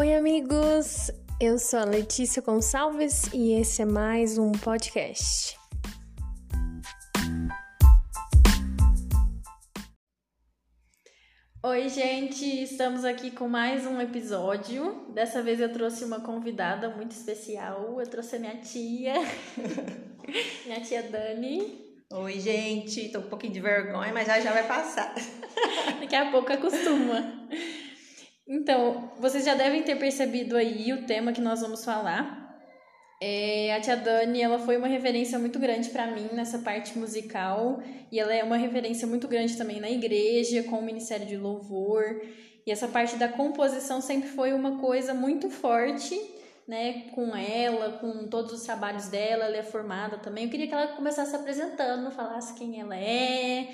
Oi, amigos! Eu sou a Letícia Gonçalves e esse é mais um podcast. Oi, gente! Estamos aqui com mais um episódio. Dessa vez eu trouxe uma convidada muito especial. Eu trouxe a minha tia, minha tia Dani. Oi, gente! Tô com um pouquinho de vergonha, mas já já vai passar. Daqui a pouco acostuma. Então, vocês já devem ter percebido aí o tema que nós vamos falar. É, a tia Dani, ela foi uma referência muito grande para mim nessa parte musical e ela é uma referência muito grande também na igreja, com o Ministério de Louvor. E essa parte da composição sempre foi uma coisa muito forte, né, com ela, com todos os trabalhos dela, ela é formada também. Eu queria que ela começasse se apresentando, falasse quem ela é,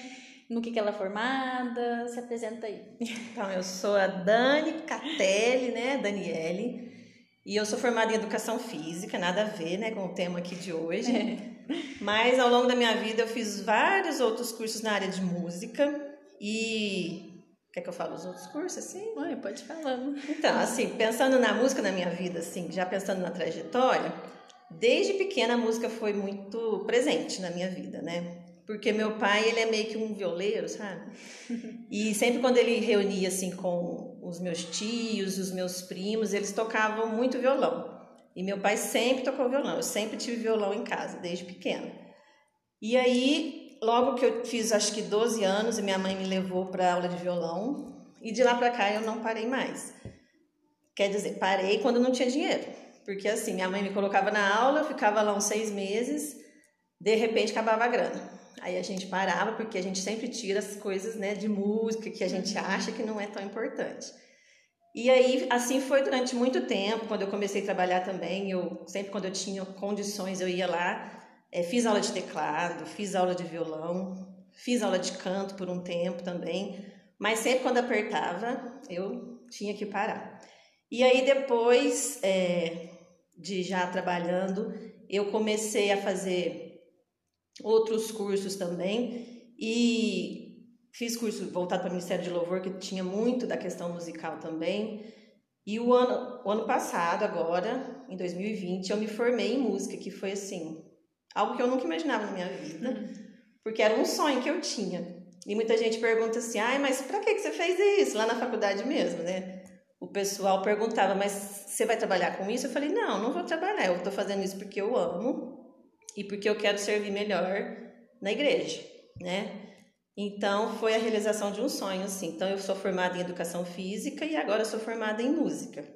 no que, que ela é formada, se apresenta aí. Então, eu sou a Dani Catelli, né, Daniele, e eu sou formada em Educação Física, nada a ver, né, com o tema aqui de hoje. É. Mas, ao longo da minha vida, eu fiz vários outros cursos na área de música e... Quer que eu fale os outros cursos, assim? Ué, pode falar. Então, assim, pensando na música na minha vida, assim, já pensando na trajetória, desde pequena a música foi muito presente na minha vida, né? Porque meu pai ele é meio que um violeiro, sabe? E sempre quando ele reunia assim com os meus tios, os meus primos, eles tocavam muito violão. E meu pai sempre tocou violão. Eu sempre tive violão em casa desde pequena. E aí, logo que eu fiz acho que 12 anos, minha mãe me levou para aula de violão, e de lá para cá eu não parei mais. Quer dizer, parei quando não tinha dinheiro. Porque assim, minha mãe me colocava na aula, eu ficava lá uns seis meses, de repente acabava a grana. Aí a gente parava, porque a gente sempre tira as coisas né, de música que a gente uhum. acha que não é tão importante. E aí, assim foi durante muito tempo, quando eu comecei a trabalhar também, eu sempre quando eu tinha condições, eu ia lá, é, fiz aula de teclado, fiz aula de violão, fiz aula de canto por um tempo também, mas sempre quando apertava, eu tinha que parar. E aí depois é, de já trabalhando, eu comecei a fazer outros cursos também e fiz curso voltado para o Ministério de Louvor que tinha muito da questão musical também. E o ano, o ano passado, agora, em 2020, eu me formei em música, que foi assim, algo que eu nunca imaginava na minha vida, uhum. porque era um sonho que eu tinha. E muita gente pergunta assim: "Ai, mas para que que você fez isso lá na faculdade mesmo, né?" O pessoal perguntava: "Mas você vai trabalhar com isso?" Eu falei: "Não, não vou trabalhar. Eu estou fazendo isso porque eu amo e porque eu quero servir melhor na igreja, né? Então foi a realização de um sonho, assim. Então eu sou formada em educação física e agora sou formada em música.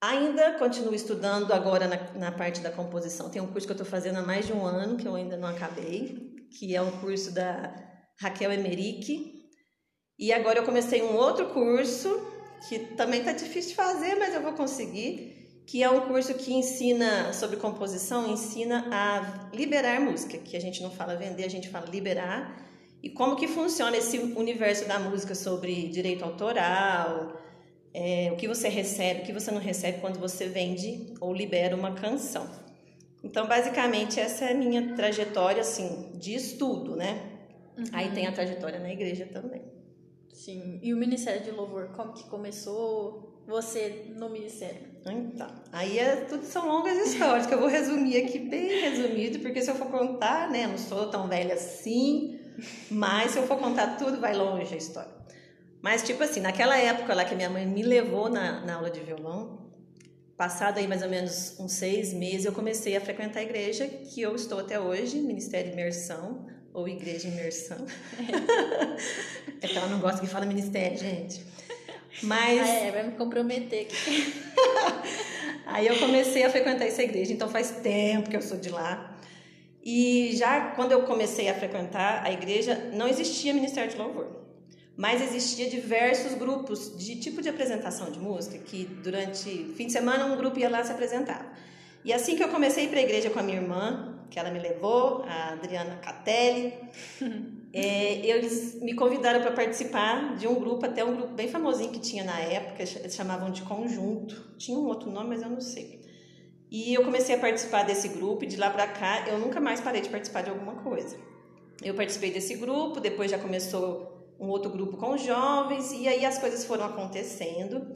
Ainda continuo estudando agora na, na parte da composição. Tem um curso que eu estou fazendo há mais de um ano que eu ainda não acabei, que é um curso da Raquel Emerick. E agora eu comecei um outro curso que também está difícil de fazer, mas eu vou conseguir que é um curso que ensina sobre composição, ensina a liberar música, que a gente não fala vender, a gente fala liberar, e como que funciona esse universo da música sobre direito autoral, é, o que você recebe, o que você não recebe quando você vende ou libera uma canção. Então, basicamente, essa é a minha trajetória, assim, de estudo, né? Uhum. Aí tem a trajetória na igreja também. Sim. E o Ministério de Louvor, como que começou? você no ministério? Então, aí é, tudo são longas histórias que eu vou resumir aqui bem resumido, porque se eu for contar, né, não sou tão velha assim, mas se eu for contar tudo vai longe a história. Mas tipo assim, naquela época lá que minha mãe me levou na, na aula de violão, passado aí mais ou menos uns seis meses, eu comecei a frequentar a igreja que eu estou até hoje, Ministério Imersão, ou Igreja Imersão. É, é que ela não gosta que fala ministério, gente. Mas. Ah, é, vai me comprometer aqui. Aí eu comecei a frequentar essa igreja, então faz tempo que eu sou de lá. E já quando eu comecei a frequentar a igreja, não existia Ministério de Louvor. Mas existia diversos grupos de tipo de apresentação de música, que durante fim de semana um grupo ia lá se apresentar. E assim que eu comecei para a igreja com a minha irmã, que ela me levou, a Adriana Catelli, é, eles me convidaram para participar de um grupo, até um grupo bem famosinho que tinha na época, eles chamavam de Conjunto. Tinha um outro nome, mas eu não sei. E eu comecei a participar desse grupo e de lá para cá eu nunca mais parei de participar de alguma coisa. Eu participei desse grupo, depois já começou um outro grupo com jovens e aí as coisas foram acontecendo.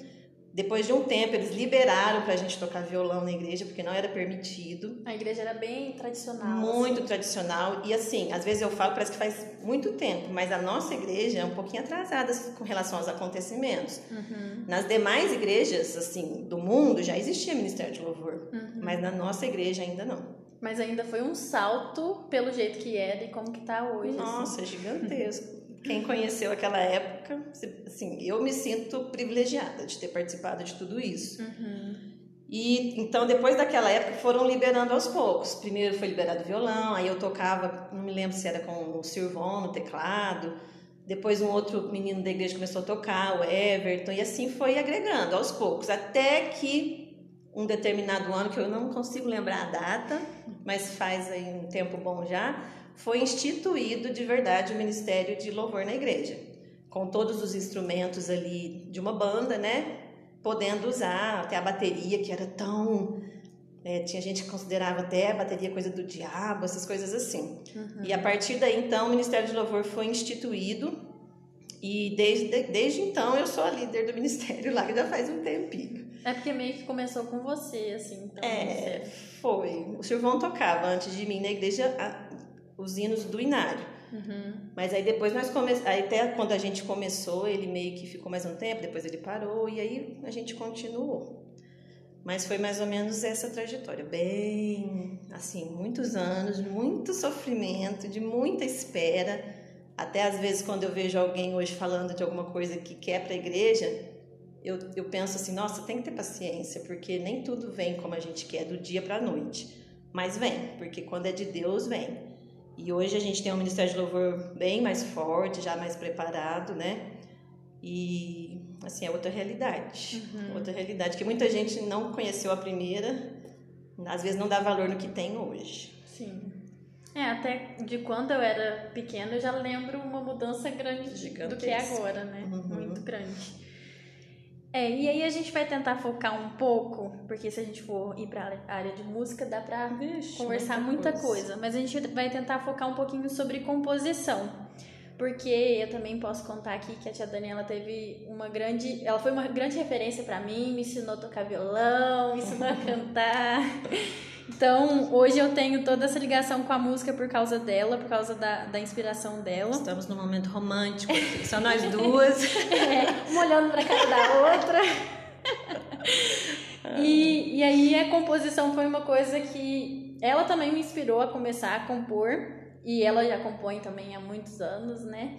Depois de um tempo, eles liberaram para a gente tocar violão na igreja, porque não era permitido. A igreja era bem tradicional. Muito assim. tradicional. E assim, às vezes eu falo, parece que faz muito tempo, mas a nossa igreja é um pouquinho atrasada com relação aos acontecimentos. Uhum. Nas demais igrejas, assim, do mundo, já existia ministério de louvor. Uhum. Mas na nossa igreja ainda não. Mas ainda foi um salto pelo jeito que era e como que tá hoje. Assim. Nossa, assim. gigantesco quem conheceu aquela época, assim, eu me sinto privilegiada de ter participado de tudo isso. Uhum. E então depois daquela época foram liberando aos poucos. Primeiro foi liberado o violão, aí eu tocava, não me lembro se era com o Sirvon no teclado. Depois um outro menino da igreja começou a tocar, o Everton, e assim foi agregando aos poucos, até que um determinado ano que eu não consigo lembrar a data, mas faz aí um tempo bom já, foi instituído de verdade o Ministério de Louvor na igreja, com todos os instrumentos ali de uma banda, né? Podendo usar até a bateria, que era tão. É, tinha gente que considerava até a bateria coisa do diabo, essas coisas assim. Uhum. E a partir daí, então, o Ministério de Louvor foi instituído. E desde, desde então eu sou a líder do ministério lá, que já faz um tempinho. É porque meio que começou com você, assim. Então é, você... foi. O Silvão tocava antes de mim na igreja os hinos do Inário. Uhum. Mas aí depois nós começamos, até quando a gente começou, ele meio que ficou mais um tempo, depois ele parou e aí a gente continuou. Mas foi mais ou menos essa trajetória, bem assim, muitos anos, muito sofrimento, de muita espera. Até às vezes quando eu vejo alguém hoje falando de alguma coisa que quer para a igreja, eu, eu penso assim, nossa, tem que ter paciência, porque nem tudo vem como a gente quer do dia para a noite. Mas vem, porque quando é de Deus, vem. E hoje a gente tem um Ministério de Louvor bem mais forte, já mais preparado, né? E, assim, é outra realidade. Uhum. Outra realidade que muita gente não conheceu a primeira, às vezes não dá valor no que tem hoje. Sim. É, até de quando eu era pequena, eu já lembro uma mudança grande Gigantesca. do que é agora, né? Uhum. Muito grande. É, e aí a gente vai tentar focar um pouco, porque se a gente for ir para a área de música, dá para conversar muita, muita coisa. coisa. Mas a gente vai tentar focar um pouquinho sobre composição. Porque eu também posso contar aqui que a tia Daniela teve uma grande. Ela foi uma grande referência para mim, me ensinou a tocar violão, me ensinou a cantar. Então, hoje eu tenho toda essa ligação com a música por causa dela, por causa da, da inspiração dela. Estamos num momento romântico, só nós duas. é, uma olhando pra cara da outra. e, e aí a composição foi uma coisa que ela também me inspirou a começar a compor. E ela já compõe também há muitos anos, né?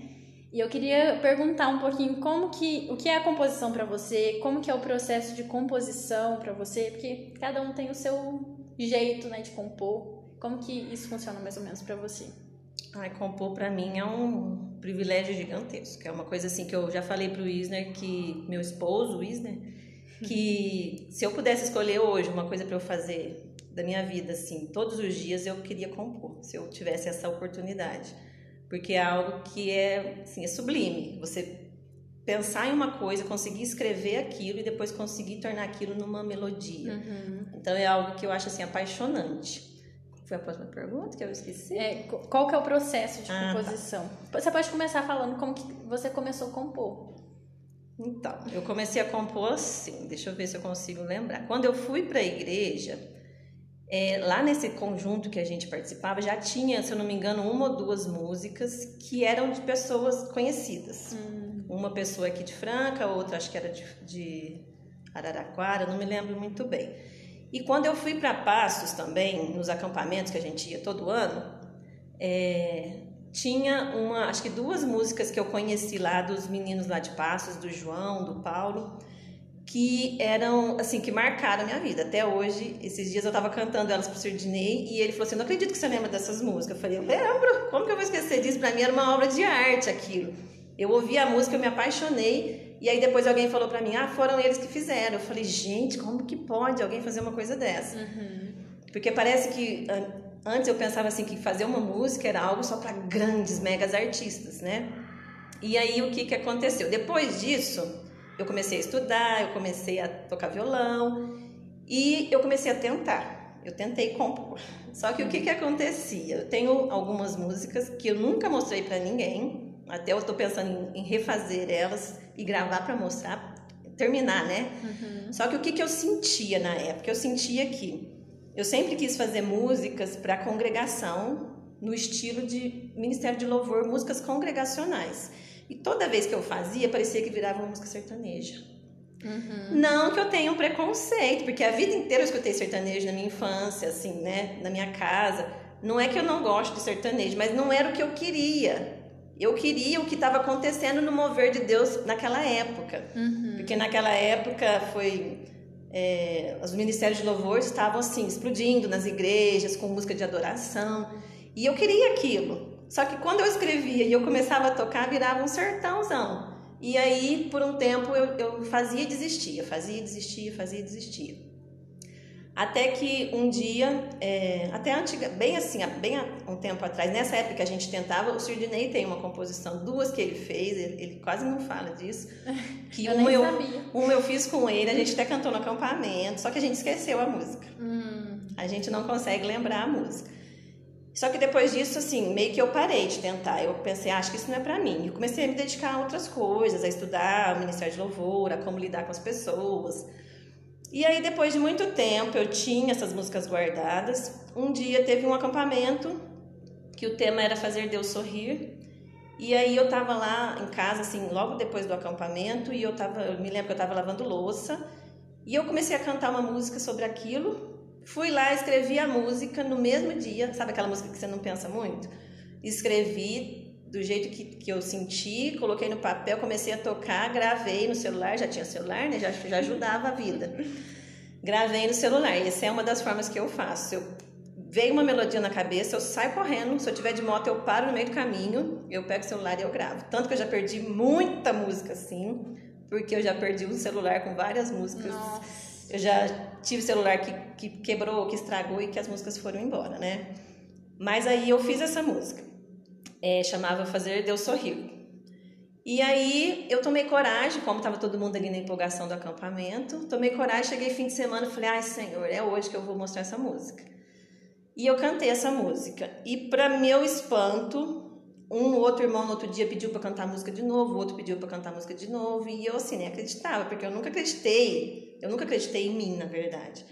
E eu queria perguntar um pouquinho como que o que é a composição para você, como que é o processo de composição para você, porque cada um tem o seu jeito, né, de compor. Como que isso funciona mais ou menos para você? Ai, compor para mim é um privilégio gigantesco. É uma coisa assim que eu já falei pro Wisner que meu esposo, o Wisner, que se eu pudesse escolher hoje uma coisa para eu fazer da minha vida assim, todos os dias eu queria compor, se eu tivesse essa oportunidade. Porque é algo que é, assim, é sublime. Você pensar em uma coisa, conseguir escrever aquilo e depois conseguir tornar aquilo numa melodia. Uhum. Então é algo que eu acho assim apaixonante. Foi a próxima pergunta que eu esqueci? É, qual que é o processo de ah, tá. composição? Tá. Você pode começar falando como que você começou a compor. Então, eu comecei a compor assim, deixa eu ver se eu consigo lembrar. Quando eu fui para a igreja, é, lá nesse conjunto que a gente participava, já tinha, se eu não me engano, uma ou duas músicas que eram de pessoas conhecidas. Hum. Uma pessoa aqui de Franca, outra acho que era de, de Araraquara, não me lembro muito bem. E quando eu fui para Passos também, nos acampamentos que a gente ia todo ano, é, tinha uma, acho que duas músicas que eu conheci lá dos meninos lá de Passos, do João, do Paulo que eram, assim, que marcaram a minha vida. Até hoje, esses dias eu estava cantando elas pro Sardinei e ele falou assim, não acredito que você lembra dessas músicas. Eu falei, eu lembro, como que eu vou esquecer disso? Para mim era uma obra de arte aquilo. Eu ouvi a música, eu me apaixonei e aí depois alguém falou para mim, ah, foram eles que fizeram. Eu falei, gente, como que pode alguém fazer uma coisa dessa? Uhum. Porque parece que antes eu pensava assim que fazer uma música era algo só para grandes, megas artistas, né? E aí o que que aconteceu? Depois disso, eu comecei a estudar, eu comecei a tocar violão e eu comecei a tentar. Eu tentei compor. Só que o que, que acontecia? Eu tenho algumas músicas que eu nunca mostrei para ninguém. Até eu estou pensando em, refazer elas e gravar para mostrar. terminar, né? Uhum. Só que o que, que eu sentia na época? Eu sentia que eu sempre quis fazer músicas para congregação no estilo de Ministério de Louvor, músicas congregacionais. E toda vez que eu fazia, parecia que virava uma música sertaneja. Uhum. Não que eu tenha um preconceito, porque a vida inteira eu escutei sertanejo na minha infância, assim, né? Na minha casa. Não é que eu não gosto de sertanejo, mas não era o que eu queria. Eu queria o que estava acontecendo no mover de Deus naquela época. Uhum. Porque naquela época foi. É, os ministérios de louvor estavam assim, explodindo nas igrejas, com música de adoração. E eu queria aquilo. Só que quando eu escrevia e eu começava a tocar, virava um sertãozão. E aí, por um tempo, eu, eu fazia e desistia, fazia e desistia, fazia e desistia. Até que um dia, é, até antiga, bem assim, bem um tempo atrás, nessa época que a gente tentava, o Sirdinei tem uma composição, duas que ele fez, ele, ele quase não fala disso. Que eu uma, eu, uma eu fiz com ele, a gente até cantou no acampamento, só que a gente esqueceu a música. Hum. A gente não consegue lembrar a música. Só que depois disso, assim, meio que eu parei de tentar. Eu pensei, ah, acho que isso não é para mim. E comecei a me dedicar a outras coisas, a estudar o Ministério de Louvor, a como lidar com as pessoas. E aí, depois de muito tempo, eu tinha essas músicas guardadas. Um dia teve um acampamento que o tema era fazer Deus sorrir. E aí eu tava lá em casa, assim, logo depois do acampamento, e eu tava, eu me lembro que eu tava lavando louça, e eu comecei a cantar uma música sobre aquilo, Fui lá, escrevi a música no mesmo dia, sabe aquela música que você não pensa muito? Escrevi do jeito que, que eu senti, coloquei no papel, comecei a tocar, gravei no celular, já tinha celular, né? Já, já ajudava a vida. Gravei no celular, e essa é uma das formas que eu faço. Eu veio uma melodia na cabeça, eu saio correndo, se eu tiver de moto eu paro no meio do caminho, eu pego o celular e eu gravo. Tanto que eu já perdi muita música assim, porque eu já perdi um celular com várias músicas. Nossa eu já tive celular que, que quebrou, que estragou e que as músicas foram embora, né? Mas aí eu fiz essa música. É, chamava Fazer Deus Sorrir. E aí eu tomei coragem, como estava todo mundo ali na empolgação do acampamento, tomei coragem, cheguei fim de semana e falei, ai Senhor, é hoje que eu vou mostrar essa música. E eu cantei essa música. E para meu espanto, um outro irmão no outro dia pediu para cantar a música de novo, o outro pediu para cantar a música de novo, e eu assim nem acreditava, porque eu nunca acreditei, eu nunca acreditei em mim, na verdade.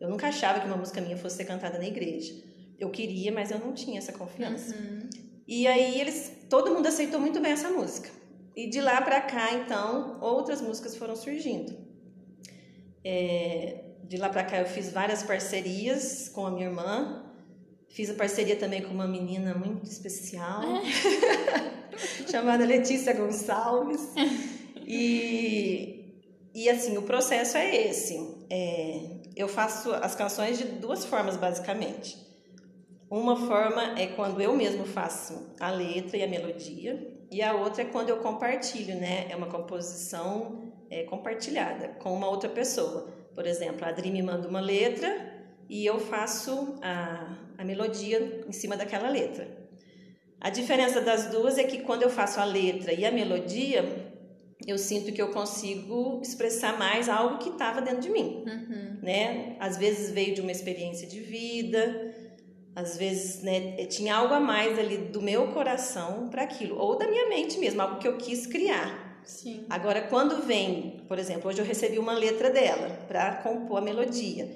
Eu nunca achava que uma música minha fosse ser cantada na igreja. Eu queria, mas eu não tinha essa confiança. Uhum. E aí eles, todo mundo aceitou muito bem essa música. E de lá para cá, então, outras músicas foram surgindo. É, de lá para cá eu fiz várias parcerias com a minha irmã, Fiz a parceria também com uma menina muito especial, é. chamada Letícia Gonçalves. E, e assim, o processo é esse. É, eu faço as canções de duas formas, basicamente. Uma forma é quando eu mesmo faço a letra e a melodia, e a outra é quando eu compartilho, né? É uma composição é, compartilhada com uma outra pessoa. Por exemplo, a Adri me manda uma letra e eu faço a, a melodia em cima daquela letra. A diferença das duas é que quando eu faço a letra e a melodia, eu sinto que eu consigo expressar mais algo que estava dentro de mim, uhum. né? Às vezes veio de uma experiência de vida, às vezes né, tinha algo a mais ali do meu coração para aquilo, ou da minha mente mesmo, algo que eu quis criar. Sim. Agora, quando vem, por exemplo, hoje eu recebi uma letra dela para compor a melodia.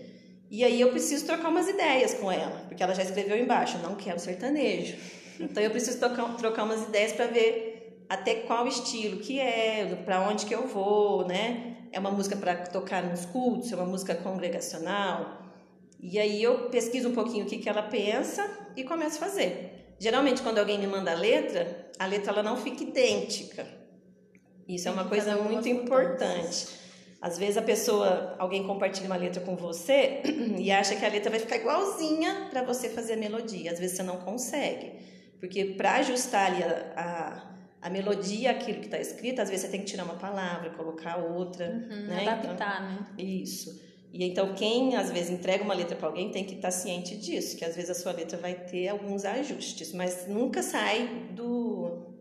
E aí eu preciso trocar umas ideias com ela, porque ela já escreveu embaixo, não quero sertanejo. Então eu preciso trocar, trocar umas ideias para ver até qual estilo que é, para onde que eu vou, né? É uma música para tocar nos cultos, é uma música congregacional. E aí eu pesquiso um pouquinho o que, que ela pensa e começo a fazer. Geralmente quando alguém me manda a letra, a letra ela não fica idêntica. Isso é uma coisa muito importante. Às vezes a pessoa, alguém compartilha uma letra com você e acha que a letra vai ficar igualzinha para você fazer a melodia. Às vezes você não consegue, porque para ajustar ali a, a, a melodia aquilo que está escrito, às vezes você tem que tirar uma palavra, colocar outra, uhum, né? Adaptar, então, né? Isso. E então quem às vezes entrega uma letra para alguém tem que estar tá ciente disso, que às vezes a sua letra vai ter alguns ajustes, mas nunca sai do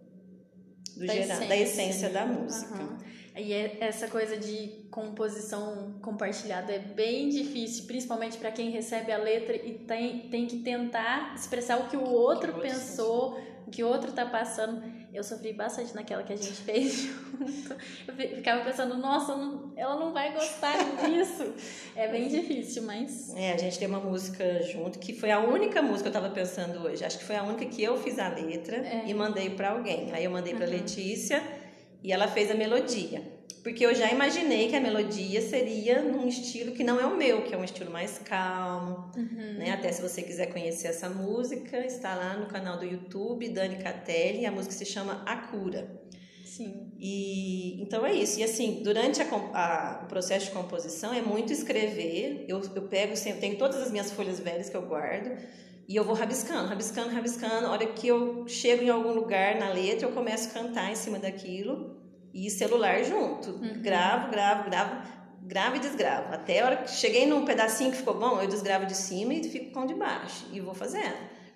do da, geral, essência, da essência da música. Uhum. E é, essa coisa de composição compartilhada é bem difícil, principalmente para quem recebe a letra e tem, tem que tentar expressar o que o outro pensou o que o outro tá passando. Eu sofri bastante naquela que a gente fez junto. Eu ficava pensando, nossa, ela não vai gostar disso. É bem difícil, mas. É, a gente tem uma música junto que foi a única música que eu tava pensando hoje. Acho que foi a única que eu fiz a letra é. e mandei para alguém. Aí eu mandei para uhum. Letícia e ela fez a melodia porque eu já imaginei que a melodia seria num estilo que não é o meu, que é um estilo mais calmo, uhum. né? Até se você quiser conhecer essa música, está lá no canal do YouTube, Dani Catelli, a música se chama A Cura. Sim. E então é isso. E assim, durante a, a, o processo de composição é muito escrever. Eu, eu pego, sempre, tenho todas as minhas folhas velhas que eu guardo. E eu vou rabiscando, rabiscando, rabiscando. A hora que eu chego em algum lugar na letra, eu começo a cantar em cima daquilo e celular junto. Uhum. Gravo, gravo, gravo, gravo e desgravo. Até a hora que cheguei num pedacinho que ficou bom, eu desgravo de cima e fico com de baixo. E vou fazendo.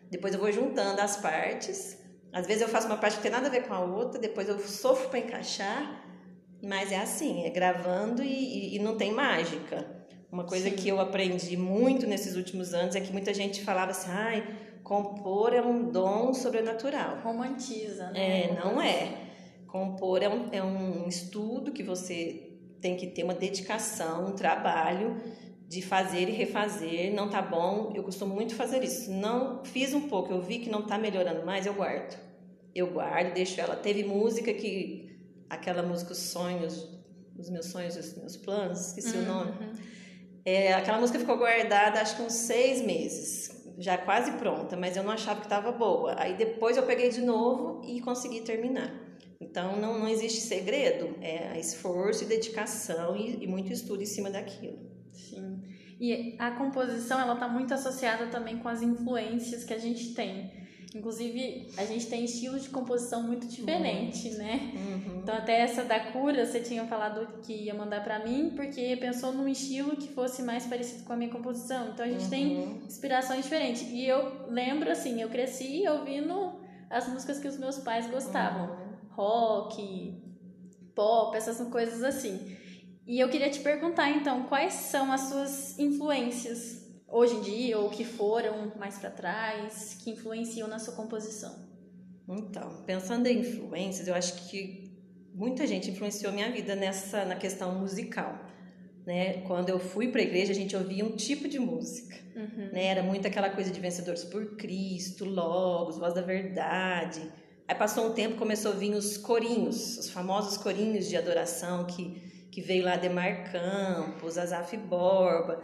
Depois eu vou juntando as partes. Às vezes eu faço uma parte que tem nada a ver com a outra, depois eu sofro para encaixar. Mas é assim, é gravando e, e, não tem mágica. Uma coisa Sim. que eu aprendi muito nesses últimos anos é que muita gente falava assim, ai, compor é um dom sobrenatural. Romantiza, né? É, não é. Compor é um, é um estudo que você tem que ter uma dedicação, um trabalho de fazer e refazer. Não tá bom, eu costumo muito fazer isso. Não fiz um pouco, eu vi que não tá melhorando mais, eu guardo. Eu guardo, deixo ela. Teve música que aquela música Os Sonhos, os meus sonhos, os meus planos, esqueci uhum. o nome. É, aquela música ficou guardada acho que uns seis meses, já quase pronta, mas eu não achava que estava boa. Aí depois eu peguei de novo e consegui terminar. Então, não, não existe segredo, é esforço e dedicação e, e muito estudo em cima daquilo. Sim. E a composição, ela está muito associada também com as influências que a gente tem. Inclusive, a gente tem estilos de composição muito diferentes, né? Uhum. Então, até essa da cura, você tinha falado que ia mandar para mim, porque pensou num estilo que fosse mais parecido com a minha composição. Então, a gente uhum. tem inspirações diferentes. E eu lembro, assim, eu cresci ouvindo as músicas que os meus pais gostavam. Rock, pop, essas coisas assim. E eu queria te perguntar então, quais são as suas influências hoje em dia ou que foram mais para trás, que influenciam na sua composição? Então, pensando em influências, eu acho que muita gente influenciou minha vida nessa na questão musical. Né? Quando eu fui para a igreja, a gente ouvia um tipo de música. Uhum. Né? Era muito aquela coisa de vencedores por Cristo, Logos, Voz da Verdade. Aí passou um tempo, começou a vir os corinhos, os famosos corinhos de adoração que, que veio lá Demar Campos, Azaf Borba.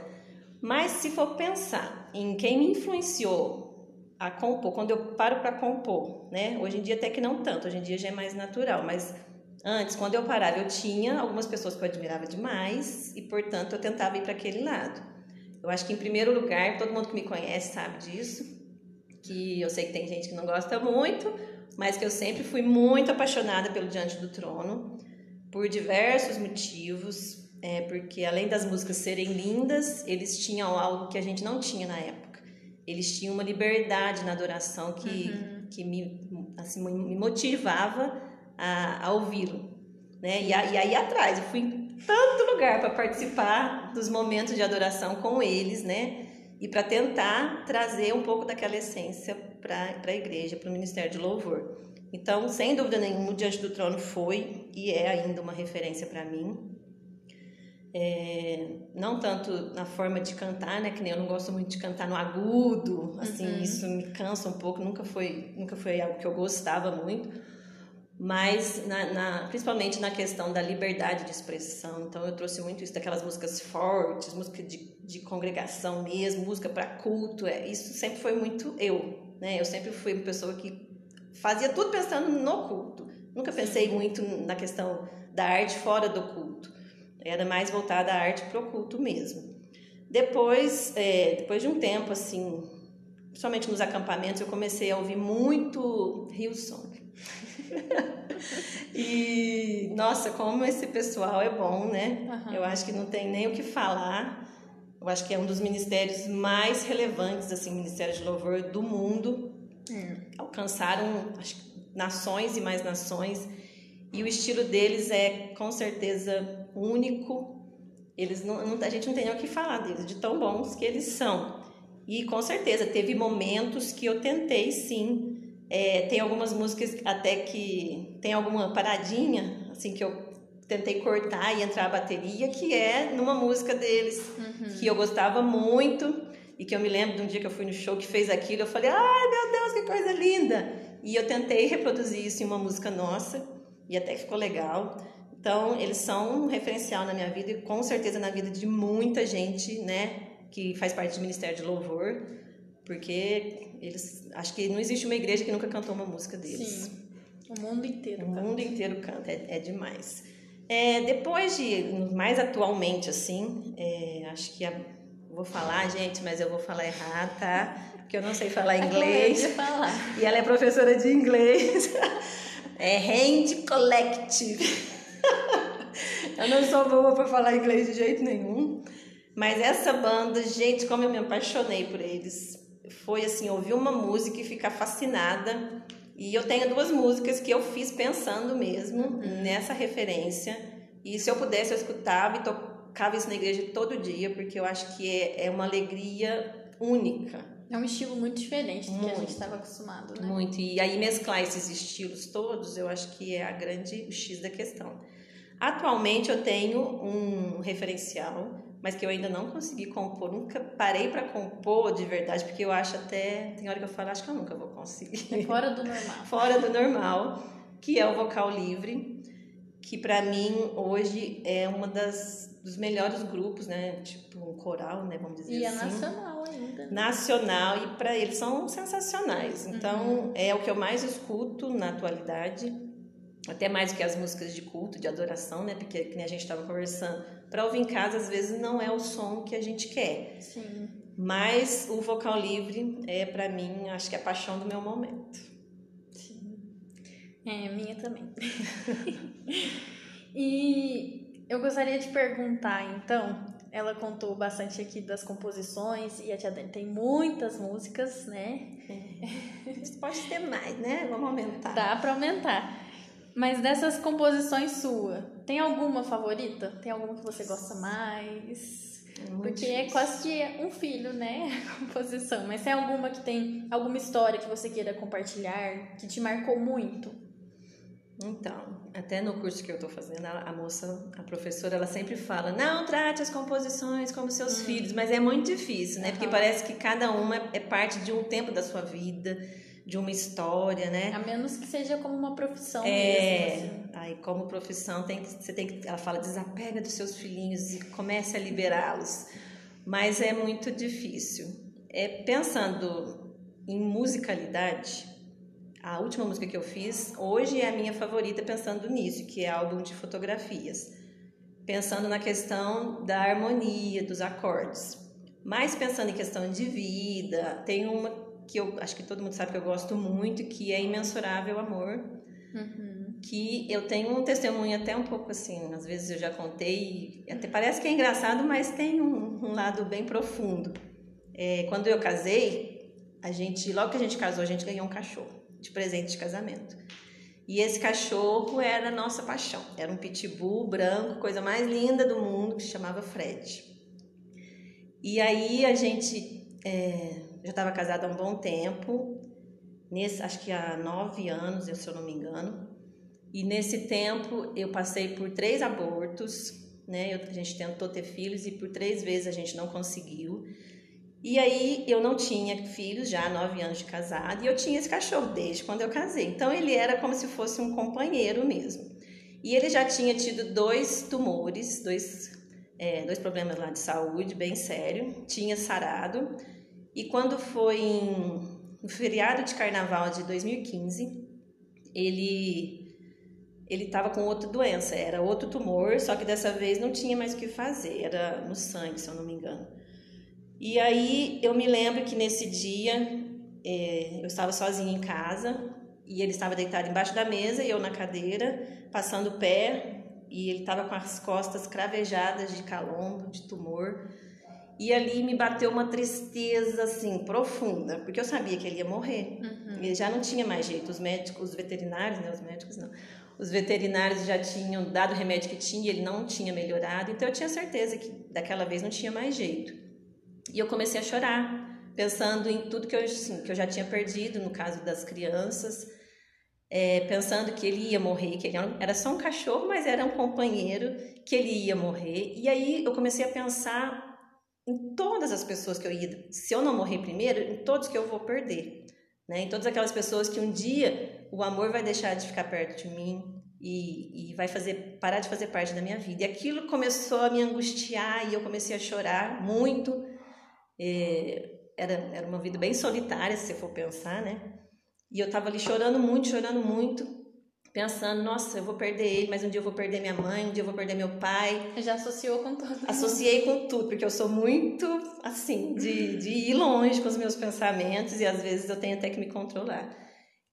Mas se for pensar em quem me influenciou a compor, quando eu paro para compor, né? Hoje em dia até que não tanto, hoje em dia já é mais natural, mas antes, quando eu parava, eu tinha algumas pessoas que eu admirava demais e, portanto, eu tentava ir para aquele lado. Eu acho que, em primeiro lugar, todo mundo que me conhece sabe disso, que eu sei que tem gente que não gosta muito, mas que eu sempre fui muito apaixonada pelo Diante do Trono, por diversos motivos, é, porque além das músicas serem lindas, eles tinham algo que a gente não tinha na época. Eles tinham uma liberdade na adoração que, uhum. que me, assim, me motivava a, a ouvi-lo. Né? E, a, e aí atrás, eu fui em tanto lugar para participar dos momentos de adoração com eles, né? E para tentar trazer um pouco daquela essência para a igreja, para o ministério de louvor. Então, sem dúvida nenhuma, Diante do Trono foi e é ainda uma referência para mim. É, não tanto na forma de cantar, né? Que nem eu não gosto muito de cantar no agudo, assim, uhum. isso me cansa um pouco, nunca foi, nunca foi algo que eu gostava muito, mas na, na, principalmente na questão da liberdade de expressão. Então eu trouxe muito isso daquelas músicas fortes, música de, de congregação mesmo, música para culto, é, isso sempre foi muito eu, né? Eu sempre fui uma pessoa que fazia tudo pensando no culto. Nunca pensei muito na questão da arte fora do culto. Era mais voltada à arte para o culto mesmo. Depois, é, depois de um tempo, assim, principalmente nos acampamentos, eu comecei a ouvir muito Hillsong. e, nossa, como esse pessoal é bom, né? Uhum. Eu acho que não tem nem o que falar. Eu acho que é um dos ministérios mais relevantes, assim, ministério de louvor do mundo. Hum. Alcançaram acho, nações e mais nações. E o estilo deles é, com certeza, único. Eles não, não, a gente não tem nem o que falar deles, de tão bons que eles são. E com certeza teve momentos que eu tentei sim É, tem algumas músicas até que tem alguma paradinha, assim, que eu tentei cortar e entrar a bateria, que é numa música deles, uhum. que eu gostava muito e que eu me lembro de um dia que eu fui no show que fez aquilo, eu falei, ai meu Deus, que coisa linda! E eu tentei reproduzir isso em uma música nossa e até que ficou legal. Então, eles são um referencial na minha vida e com certeza na vida de muita gente, né, que faz parte do Ministério de Louvor, porque eles, acho que não existe uma igreja que nunca cantou uma música deles. Sim. O mundo inteiro. O canta. mundo inteiro canta, é, é demais. É, depois de, mais atualmente, assim, é, acho que a, vou falar, gente, mas eu vou falar errado, tá? Porque eu não sei falar inglês. falar. E ela é professora de inglês. É Hand Collective. eu não sou boa para falar inglês de jeito nenhum. Mas essa banda, gente, como eu me apaixonei por eles. Foi assim, ouvir uma música e ficar fascinada e eu tenho duas músicas que eu fiz pensando mesmo uhum. nessa referência. E se eu pudesse, eu escutava e tocava isso na igreja todo dia, porque eu acho que é, é uma alegria única. É um estilo muito diferente do muito, que a gente estava acostumado, né? Muito. E aí mesclar esses estilos todos, eu acho que é a grande X da questão. Atualmente eu tenho um referencial mas que eu ainda não consegui compor, nunca parei para compor de verdade, porque eu acho até, tem hora que eu falo, acho que eu nunca vou conseguir. É fora do normal. fora do normal, que é o vocal livre, que para mim hoje é uma das dos melhores grupos, né? Tipo um coral, né? Vamos dizer e assim. E é nacional ainda. Nacional e para eles são sensacionais. Então uhum. é o que eu mais escuto na atualidade até mais do que as músicas de culto, de adoração, né? Porque que a gente estava conversando, para ouvir em casa às vezes não é o som que a gente quer. Sim. Mas o vocal livre é para mim, acho que é a paixão do meu momento. Sim. É, minha também. e eu gostaria de perguntar, então, ela contou bastante aqui das composições e a Tia Dani tem muitas músicas, né? É. Pode ter mais, né? Vamos aumentar. Dá para aumentar. Mas dessas composições sua, tem alguma favorita? Tem alguma que você gosta mais? É Porque difícil. é quase que um filho, né? A composição. Mas tem alguma que tem alguma história que você queira compartilhar, que te marcou muito? Então, até no curso que eu estou fazendo, a, moça, a professora, ela sempre fala: não trate as composições como seus hum. filhos, mas é muito difícil, né? Uhum. Porque parece que cada uma é parte de um tempo da sua vida de uma história, né? A menos que seja como uma profissão é, mesmo. Assim. Aí, como profissão, tem que, você tem que. Ela fala, desapega dos seus filhinhos e comece a liberá-los. Mas é muito difícil. É, pensando em musicalidade, a última música que eu fiz, hoje é a minha favorita, pensando nisso, que é álbum de fotografias. Pensando na questão da harmonia, dos acordes. Mas pensando em questão de vida, tem uma que eu acho que todo mundo sabe que eu gosto muito, que é Imensurável Amor. Uhum. Que eu tenho um testemunho até um pouco assim, às vezes eu já contei, até parece que é engraçado, mas tem um, um lado bem profundo. É, quando eu casei, a gente, logo que a gente casou, a gente ganhou um cachorro de presente de casamento. E esse cachorro era a nossa paixão. Era um pitbull branco, coisa mais linda do mundo, que se chamava Fred. E aí a gente é, já estava casada há um bom tempo, nesse, acho que há nove anos, se eu não me engano. E nesse tempo eu passei por três abortos, né? Eu, a gente tentou ter filhos e por três vezes a gente não conseguiu. E aí eu não tinha filhos já há nove anos de casado e eu tinha esse cachorro desde quando eu casei. Então ele era como se fosse um companheiro mesmo. E ele já tinha tido dois tumores, dois, é, dois problemas lá de saúde bem sério, tinha sarado e quando foi em, no feriado de carnaval de 2015, ele ele estava com outra doença, era outro tumor, só que dessa vez não tinha mais o que fazer, era no sangue, se eu não me engano. E aí eu me lembro que nesse dia é, eu estava sozinha em casa e ele estava deitado embaixo da mesa e eu na cadeira, passando o pé, e ele estava com as costas cravejadas de calombo, de tumor. E ali me bateu uma tristeza assim profunda, porque eu sabia que ele ia morrer. Uhum. Ele já não tinha mais jeito. Os médicos, os veterinários, né, os médicos não. Os veterinários já tinham dado o remédio que tinha, ele não tinha melhorado. Então eu tinha certeza que daquela vez não tinha mais jeito. E eu comecei a chorar, pensando em tudo que eu, assim, que eu já tinha perdido, no caso das crianças, é, pensando que ele ia morrer, que ele era só um cachorro, mas era um companheiro, que ele ia morrer. E aí eu comecei a pensar em todas as pessoas que eu ia, se eu não morrer primeiro, em todos que eu vou perder. Né? Em todas aquelas pessoas que um dia o amor vai deixar de ficar perto de mim e, e vai fazer parar de fazer parte da minha vida. E aquilo começou a me angustiar e eu comecei a chorar muito. É, era, era uma vida bem solitária, se você for pensar, né? E eu tava ali chorando muito, chorando muito, pensando, nossa, eu vou perder ele, mas um dia eu vou perder minha mãe, um dia eu vou perder meu pai. Já associou com tudo. Associei com tudo, porque eu sou muito, assim, de, de ir longe com os meus pensamentos e às vezes eu tenho até que me controlar.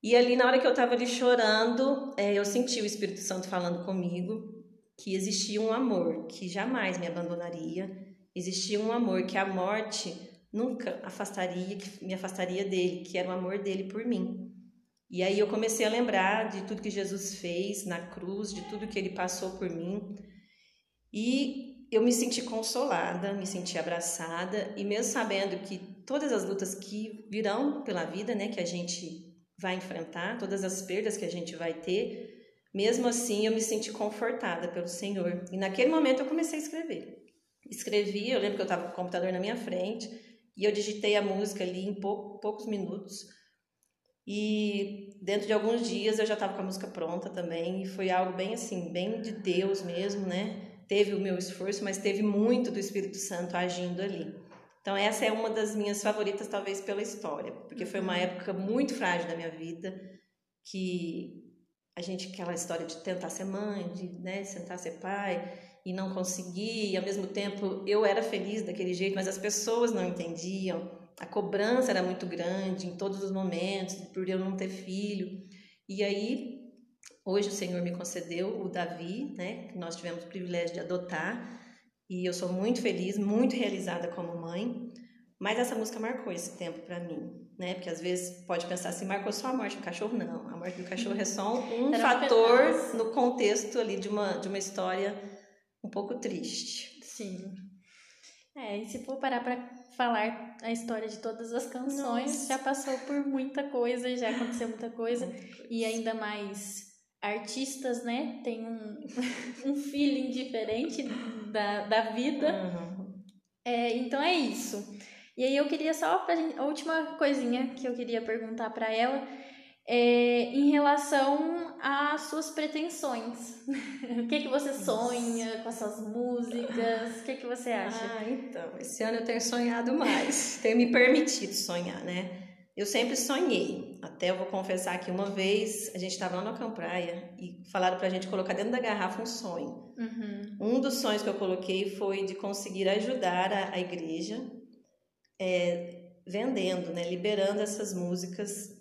E ali, na hora que eu tava ali chorando, é, eu senti o Espírito Santo falando comigo que existia um amor que jamais me abandonaria, existia um amor que a morte nunca afastaria, que me afastaria dele, que era o amor dele por mim. E aí eu comecei a lembrar de tudo que Jesus fez na cruz, de tudo que ele passou por mim. E eu me senti consolada, me senti abraçada, e mesmo sabendo que todas as lutas que virão pela vida, né, que a gente vai enfrentar, todas as perdas que a gente vai ter, mesmo assim eu me senti confortada pelo Senhor. E naquele momento eu comecei a escrever. Escrevi, eu lembro que eu estava com o computador na minha frente, e eu digitei a música ali em pou, poucos minutos. E dentro de alguns dias eu já estava com a música pronta também. E foi algo bem assim, bem de Deus mesmo, né? Teve o meu esforço, mas teve muito do Espírito Santo agindo ali. Então essa é uma das minhas favoritas, talvez pela história, porque foi uma época muito frágil da minha vida, que a gente aquela história de tentar ser mãe, de né, tentar ser pai, e não conseguir, e ao mesmo tempo eu era feliz daquele jeito, mas as pessoas não entendiam. A cobrança era muito grande em todos os momentos, por eu não ter filho. E aí, hoje o Senhor me concedeu o Davi, né, que nós tivemos o privilégio de adotar, e eu sou muito feliz, muito realizada como mãe. Mas essa música marcou esse tempo para mim, né? Porque às vezes pode pensar assim, marcou só a morte do cachorro? Não, a morte do cachorro é só um Era fator no contexto ali de uma, de uma história um pouco triste. Sim. É, e se for parar para falar a história de todas as canções, Nossa. já passou por muita coisa, já aconteceu muita coisa, e ainda mais artistas, né, tem um, um feeling diferente da, da vida. Uhum. É, então é isso. E aí eu queria só pra gente, a última coisinha que eu queria perguntar para ela é, em relação às suas pretensões. o que, que você sonha com essas músicas? O que, que você acha? Ah, então, esse ano eu tenho sonhado mais, tenho me permitido sonhar, né? Eu sempre sonhei, até eu vou confessar que uma vez a gente estava lá no Cão Praia e falaram para a gente colocar dentro da garrafa um sonho. Uhum. Um dos sonhos que eu coloquei foi de conseguir ajudar a, a igreja é, vendendo, né, liberando essas músicas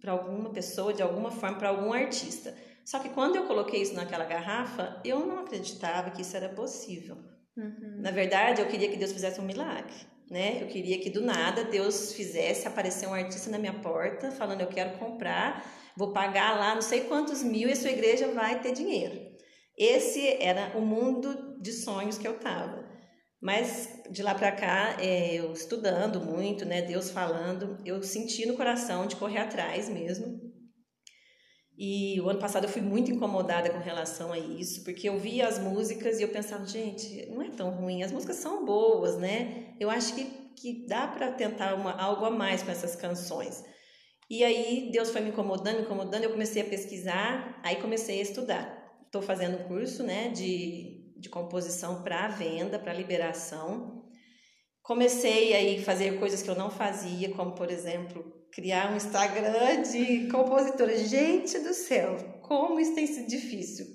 para alguma pessoa, de alguma forma, para algum artista. Só que quando eu coloquei isso naquela garrafa, eu não acreditava que isso era possível. Uhum. Na verdade, eu queria que Deus fizesse um milagre. Né? Eu queria que do nada Deus fizesse aparecer um artista na minha porta falando eu quero comprar, vou pagar lá não sei quantos mil e a sua igreja vai ter dinheiro. Esse era o mundo de sonhos que eu tava. Mas de lá para cá, é, eu estudando muito, né, Deus falando, eu senti no coração de correr atrás mesmo. E o ano passado eu fui muito incomodada com relação a isso, porque eu via as músicas e eu pensava, gente, não é tão ruim, as músicas são boas, né? Eu acho que, que dá para tentar uma, algo a mais com essas canções. E aí Deus foi me incomodando, me incomodando, eu comecei a pesquisar, aí comecei a estudar. Estou fazendo um curso, né, de de composição para venda, para liberação. Comecei aí a fazer coisas que eu não fazia, como por exemplo, criar um Instagram de compositora. Gente do céu, como isso tem sido difícil.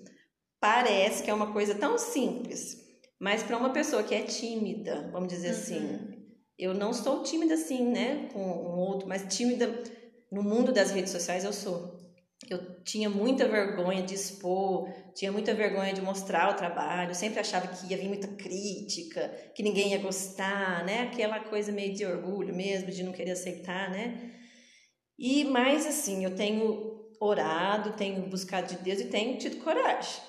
Parece que é uma coisa tão simples, mas para uma pessoa que é tímida, vamos dizer uhum. assim, eu não sou tímida assim, né, com um outro, mas tímida no mundo das redes sociais eu sou eu tinha muita vergonha de expor, tinha muita vergonha de mostrar o trabalho, sempre achava que ia vir muita crítica, que ninguém ia gostar, né? Aquela coisa meio de orgulho mesmo, de não querer aceitar, né? E mais assim, eu tenho orado, tenho buscado de Deus e tenho tido coragem.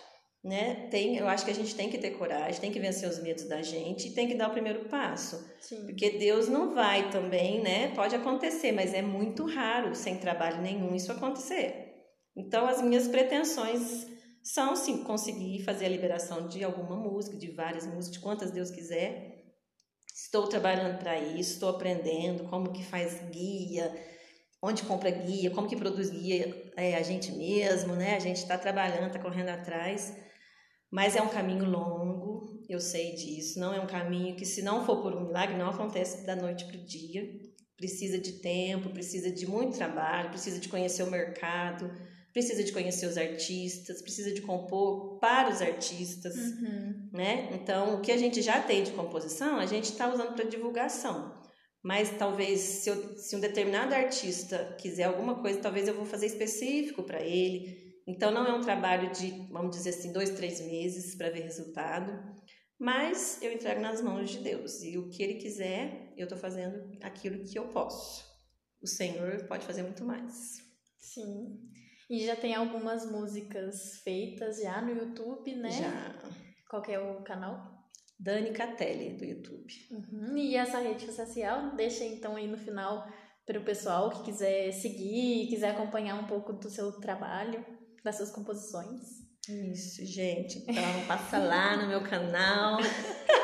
né? Tem, eu acho que a gente tem que ter coragem, tem que vencer os medos da gente e tem que dar o primeiro passo. Sim. Porque Deus não vai também, né? Pode acontecer, mas é muito raro, sem trabalho nenhum, isso acontecer. Então, as minhas pretensões são, sim, conseguir fazer a liberação de alguma música, de várias músicas, de quantas Deus quiser. Estou trabalhando para isso, estou aprendendo como que faz guia, onde compra guia, como que produz guia é, a gente mesmo, né? A gente está trabalhando, está correndo atrás. Mas é um caminho longo, eu sei disso. Não é um caminho que, se não for por um milagre, não acontece da noite para o dia. Precisa de tempo, precisa de muito trabalho, precisa de conhecer o mercado, precisa de conhecer os artistas, precisa de compor para os artistas, Uhum. né? Então, o que a gente já tem de composição, a gente está usando para divulgação. Mas talvez, se, eu, se um determinado artista quiser alguma coisa, talvez eu vou fazer específico para ele. Então, não é um trabalho de, vamos dizer assim, dois, três meses para ver resultado. Mas eu entrego nas mãos de Deus. E o que Ele quiser, eu estou fazendo aquilo que eu posso. O Senhor pode fazer muito mais. Sim. E já tem algumas músicas feitas já no YouTube, né? Já. Qual é o canal? Dani Catelli, do YouTube. Uhum. E essa rede social, deixa então aí no final para o pessoal que quiser seguir, quiser acompanhar um pouco do seu trabalho, das suas composições. Isso, gente. Então, passa lá no meu canal.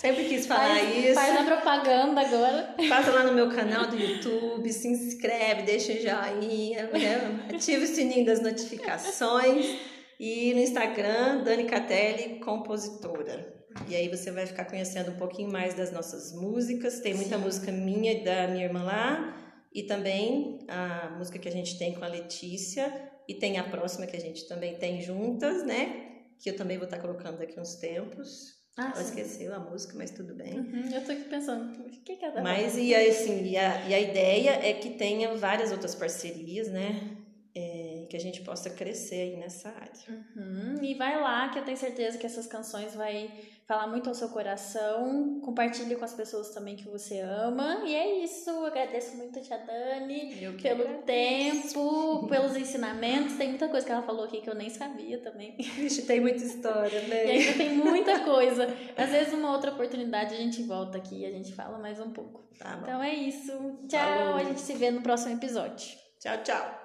Sempre quis falar faz, isso. Faz a propaganda agora. Passa lá no meu canal do YouTube, se inscreve, deixa o joinha, né? ativa o sininho das notificações. E no Instagram, Dani Catelli, compositora. E aí você vai ficar conhecendo um pouquinho mais das nossas músicas. Tem muita Sim. música minha e da minha irmã lá. E também a música que a gente tem com a Letícia. E tem a próxima que a gente também tem juntas, né? Que eu também vou estar colocando daqui uns tempos. Ah, Ela sim. esqueceu a música, mas tudo bem. Uhum, eu tô aqui pensando, o que que é da Mas e assim, e a, e a ideia é que tenha várias outras parcerias, né? Que a gente possa crescer aí nessa área. Uhum, E vai lá, que eu tenho certeza que essas canções vai falar muito ao seu coração. Compartilhe com as pessoas também que você ama. E é isso. Agradeço muito a tia Dani pelo agradeço. tempo, pelos ensinamentos. Tem muita coisa que ela falou aqui que eu nem sabia também. Vixe, tem muita história, E né? ainda tem muita coisa. Às vezes, uma outra oportunidade, a gente volta aqui e a gente fala mais um pouco. Tá bom. Então é isso. Tchau. Falou. A gente se vê no próximo episódio. Tchau, tchau.